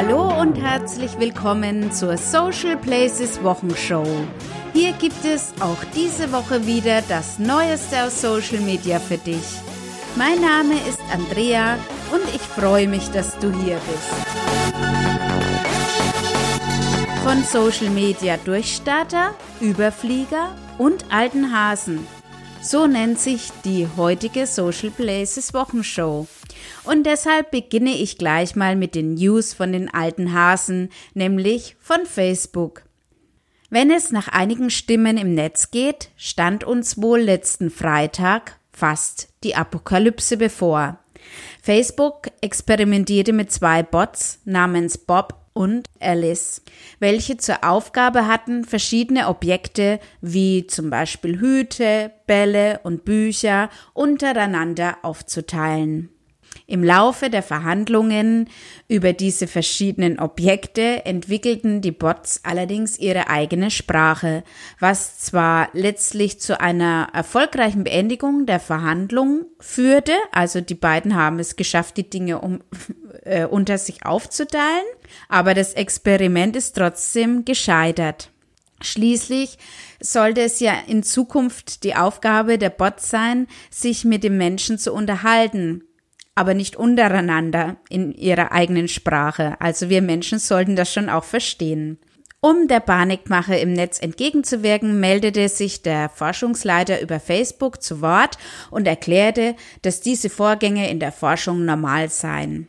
Hallo und herzlich willkommen zur Social Places Wochenshow. Hier gibt es auch diese Woche wieder das Neueste aus Social Media für dich. Mein Name ist Andrea und ich freue mich, dass du hier bist. Von Social Media Durchstarter, Überflieger und alten Hasen. So nennt sich die heutige Social Places Wochenshow. Und deshalb beginne ich gleich mal mit den News von den alten Hasen, nämlich von Facebook. Wenn es nach einigen Stimmen im Netz geht, stand uns wohl letzten Freitag fast die Apokalypse bevor. Facebook experimentierte mit zwei Bots namens Bob und Alice, welche zur Aufgabe hatten, verschiedene Objekte wie zum Beispiel Hüte, Bälle und Bücher untereinander aufzuteilen. Im Laufe der Verhandlungen über diese verschiedenen Objekte entwickelten die Bots allerdings ihre eigene Sprache, was zwar letztlich zu einer erfolgreichen Beendigung der Verhandlung führte, also die beiden haben es geschafft, die Dinge um, äh, unter sich aufzuteilen, aber das Experiment ist trotzdem gescheitert. Schließlich sollte es ja in Zukunft die Aufgabe der Bots sein, sich mit dem Menschen zu unterhalten aber nicht untereinander in ihrer eigenen Sprache. Also wir Menschen sollten das schon auch verstehen. Um der Panikmache im Netz entgegenzuwirken, meldete sich der Forschungsleiter über Facebook zu Wort und erklärte, dass diese Vorgänge in der Forschung normal seien.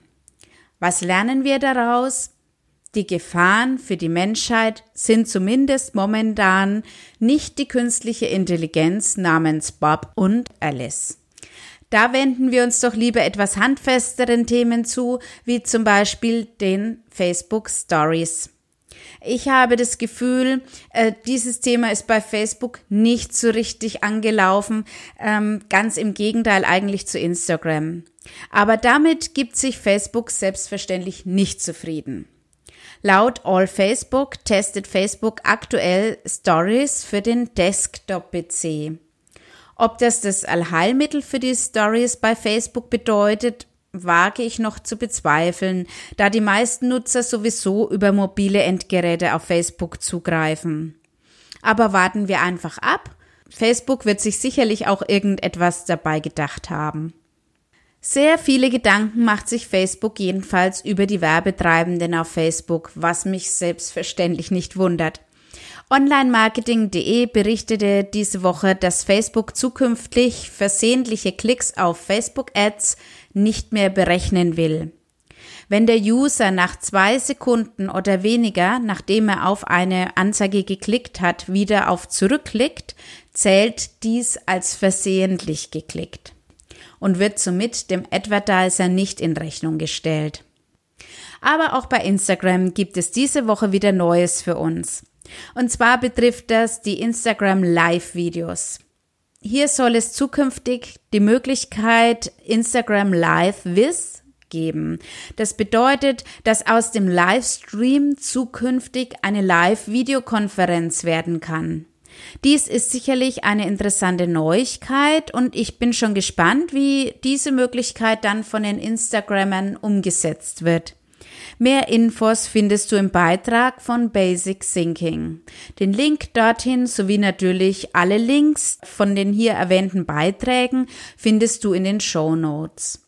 Was lernen wir daraus? Die Gefahren für die Menschheit sind zumindest momentan nicht die künstliche Intelligenz namens Bob und Alice. Da wenden wir uns doch lieber etwas handfesteren Themen zu, wie zum Beispiel den Facebook Stories. Ich habe das Gefühl, äh, dieses Thema ist bei Facebook nicht so richtig angelaufen, ähm, ganz im Gegenteil eigentlich zu Instagram. Aber damit gibt sich Facebook selbstverständlich nicht zufrieden. Laut All Facebook testet Facebook aktuell Stories für den Desktop-PC. Ob das das Allheilmittel für die Stories bei Facebook bedeutet, wage ich noch zu bezweifeln, da die meisten Nutzer sowieso über mobile Endgeräte auf Facebook zugreifen. Aber warten wir einfach ab. Facebook wird sich sicherlich auch irgendetwas dabei gedacht haben. Sehr viele Gedanken macht sich Facebook jedenfalls über die Werbetreibenden auf Facebook, was mich selbstverständlich nicht wundert. Onlinemarketing.de berichtete diese Woche, dass Facebook zukünftig versehentliche Klicks auf Facebook-Ads nicht mehr berechnen will. Wenn der User nach zwei Sekunden oder weniger, nachdem er auf eine Anzeige geklickt hat, wieder auf Zurückklickt, zählt dies als versehentlich geklickt und wird somit dem Advertiser nicht in Rechnung gestellt. Aber auch bei Instagram gibt es diese Woche wieder Neues für uns. Und zwar betrifft das die Instagram Live-Videos. Hier soll es zukünftig die Möglichkeit Instagram Live Viz geben. Das bedeutet, dass aus dem Livestream zukünftig eine Live-Videokonferenz werden kann. Dies ist sicherlich eine interessante Neuigkeit und ich bin schon gespannt, wie diese Möglichkeit dann von den Instagrammern umgesetzt wird. Mehr Infos findest du im Beitrag von Basic Thinking. Den Link dorthin sowie natürlich alle Links von den hier erwähnten Beiträgen findest du in den Show Notes.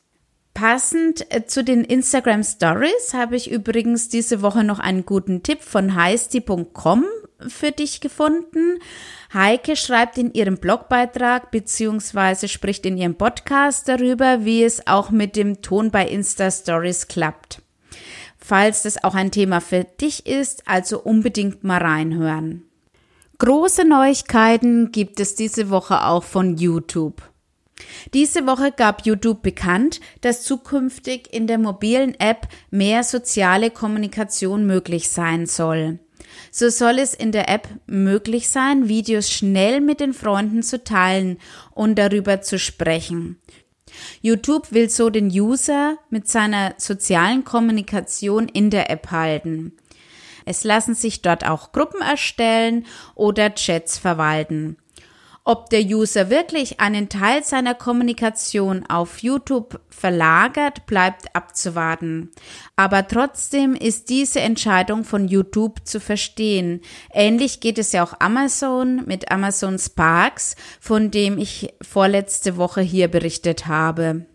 Passend äh, zu den Instagram Stories habe ich übrigens diese Woche noch einen guten Tipp von heisti.com für dich gefunden. Heike schreibt in ihrem Blogbeitrag beziehungsweise spricht in ihrem Podcast darüber, wie es auch mit dem Ton bei Insta Stories klappt falls das auch ein Thema für dich ist, also unbedingt mal reinhören. Große Neuigkeiten gibt es diese Woche auch von YouTube. Diese Woche gab YouTube bekannt, dass zukünftig in der mobilen App mehr soziale Kommunikation möglich sein soll. So soll es in der App möglich sein, Videos schnell mit den Freunden zu teilen und darüber zu sprechen. YouTube will so den User mit seiner sozialen Kommunikation in der App halten. Es lassen sich dort auch Gruppen erstellen oder Chats verwalten. Ob der User wirklich einen Teil seiner Kommunikation auf YouTube verlagert, bleibt abzuwarten. Aber trotzdem ist diese Entscheidung von YouTube zu verstehen. Ähnlich geht es ja auch Amazon mit Amazon Sparks, von dem ich vorletzte Woche hier berichtet habe.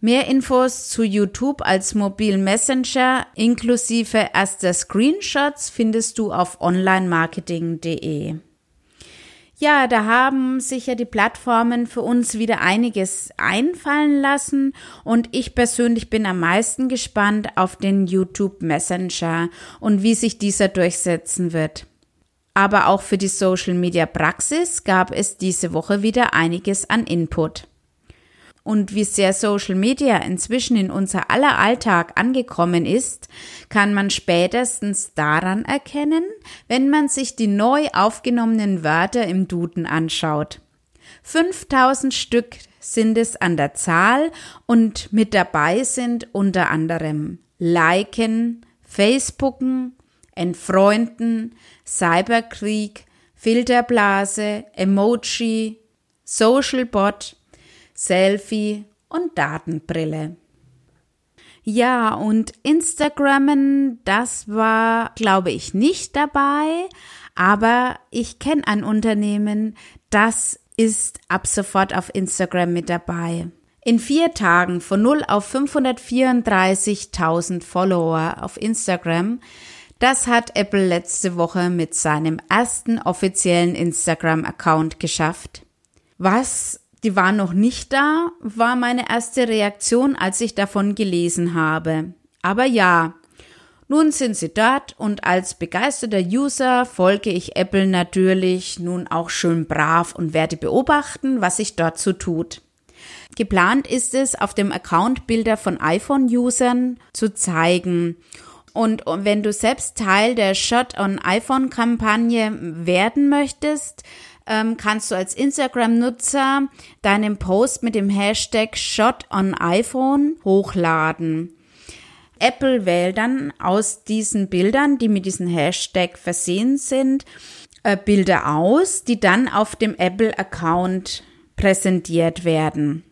Mehr Infos zu YouTube als mobilen Messenger inklusive erster Screenshots findest du auf onlinemarketing.de. Ja, da haben sich ja die Plattformen für uns wieder einiges einfallen lassen und ich persönlich bin am meisten gespannt auf den YouTube Messenger und wie sich dieser durchsetzen wird. Aber auch für die Social Media Praxis gab es diese Woche wieder einiges an Input und wie sehr Social Media inzwischen in unser aller Alltag angekommen ist, kann man spätestens daran erkennen, wenn man sich die neu aufgenommenen Wörter im Duden anschaut. 5000 Stück sind es an der Zahl und mit dabei sind unter anderem Liken, Facebooken, Entfreunden, Cyberkrieg, Filterblase, Emoji, Socialbot, Selfie und Datenbrille. Ja, und Instagrammen, das war, glaube ich, nicht dabei, aber ich kenne ein Unternehmen, das ist ab sofort auf Instagram mit dabei. In vier Tagen von 0 auf 534.000 Follower auf Instagram, das hat Apple letzte Woche mit seinem ersten offiziellen Instagram-Account geschafft. Was die waren noch nicht da, war meine erste Reaktion, als ich davon gelesen habe. Aber ja, nun sind sie dort und als begeisterter User folge ich Apple natürlich nun auch schön brav und werde beobachten, was sich dort so tut. Geplant ist es, auf dem Account Bilder von iPhone-Usern zu zeigen. Und wenn du selbst Teil der Shot on iPhone-Kampagne werden möchtest, ähm, kannst du als Instagram-Nutzer deinen Post mit dem Hashtag Shot on iPhone hochladen. Apple wählt dann aus diesen Bildern, die mit diesem Hashtag versehen sind, äh, Bilder aus, die dann auf dem Apple-Account präsentiert werden.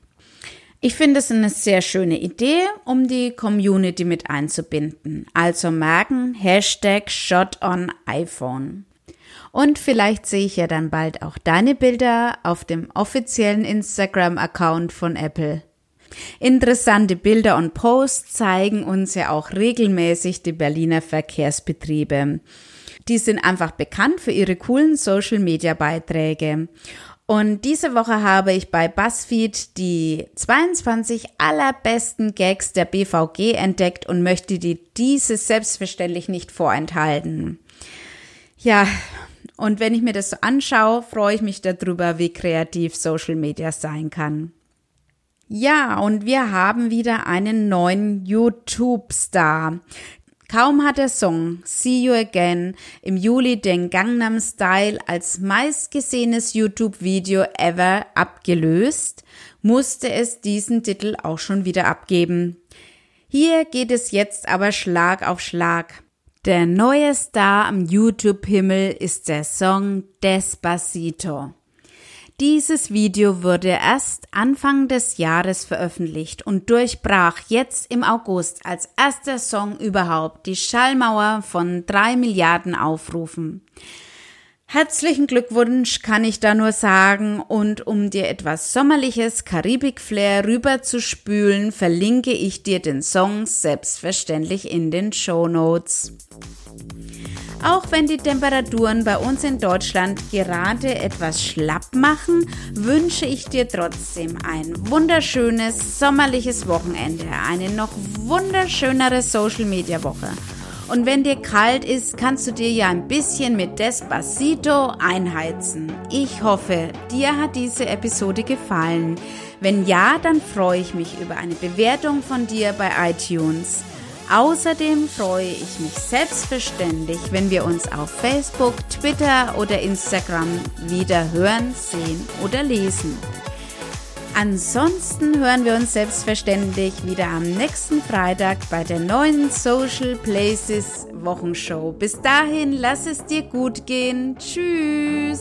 Ich finde es eine sehr schöne Idee, um die Community mit einzubinden. Also merken Hashtag Shot on iPhone. Und vielleicht sehe ich ja dann bald auch deine Bilder auf dem offiziellen Instagram-Account von Apple. Interessante Bilder und Posts zeigen uns ja auch regelmäßig die Berliner Verkehrsbetriebe. Die sind einfach bekannt für ihre coolen Social-Media-Beiträge. Und diese Woche habe ich bei BuzzFeed die 22 allerbesten Gags der BVG entdeckt und möchte dir diese selbstverständlich nicht vorenthalten. Ja, und wenn ich mir das so anschaue, freue ich mich darüber, wie kreativ Social Media sein kann. Ja, und wir haben wieder einen neuen YouTube-Star. Kaum hat der Song See You Again im Juli den Gangnam Style als meistgesehenes YouTube-Video ever abgelöst, musste es diesen Titel auch schon wieder abgeben. Hier geht es jetzt aber Schlag auf Schlag. Der neue Star am YouTube-Himmel ist der Song Despacito. Dieses Video wurde erst Anfang des Jahres veröffentlicht und durchbrach jetzt im August als erster Song überhaupt die Schallmauer von drei Milliarden Aufrufen. Herzlichen Glückwunsch kann ich da nur sagen. Und um dir etwas sommerliches Karibik-Flair rüberzuspülen, verlinke ich dir den Song selbstverständlich in den Show Notes. Auch wenn die Temperaturen bei uns in Deutschland gerade etwas schlapp machen, wünsche ich dir trotzdem ein wunderschönes sommerliches Wochenende, eine noch wunderschönere Social Media Woche und wenn dir kalt ist, kannst du dir ja ein bisschen mit Despacito einheizen. Ich hoffe, dir hat diese Episode gefallen. Wenn ja, dann freue ich mich über eine Bewertung von dir bei iTunes. Außerdem freue ich mich selbstverständlich, wenn wir uns auf Facebook, Twitter oder Instagram wieder hören, sehen oder lesen. Ansonsten hören wir uns selbstverständlich wieder am nächsten Freitag bei der neuen Social Places Wochenshow. Bis dahin, lass es dir gut gehen. Tschüss.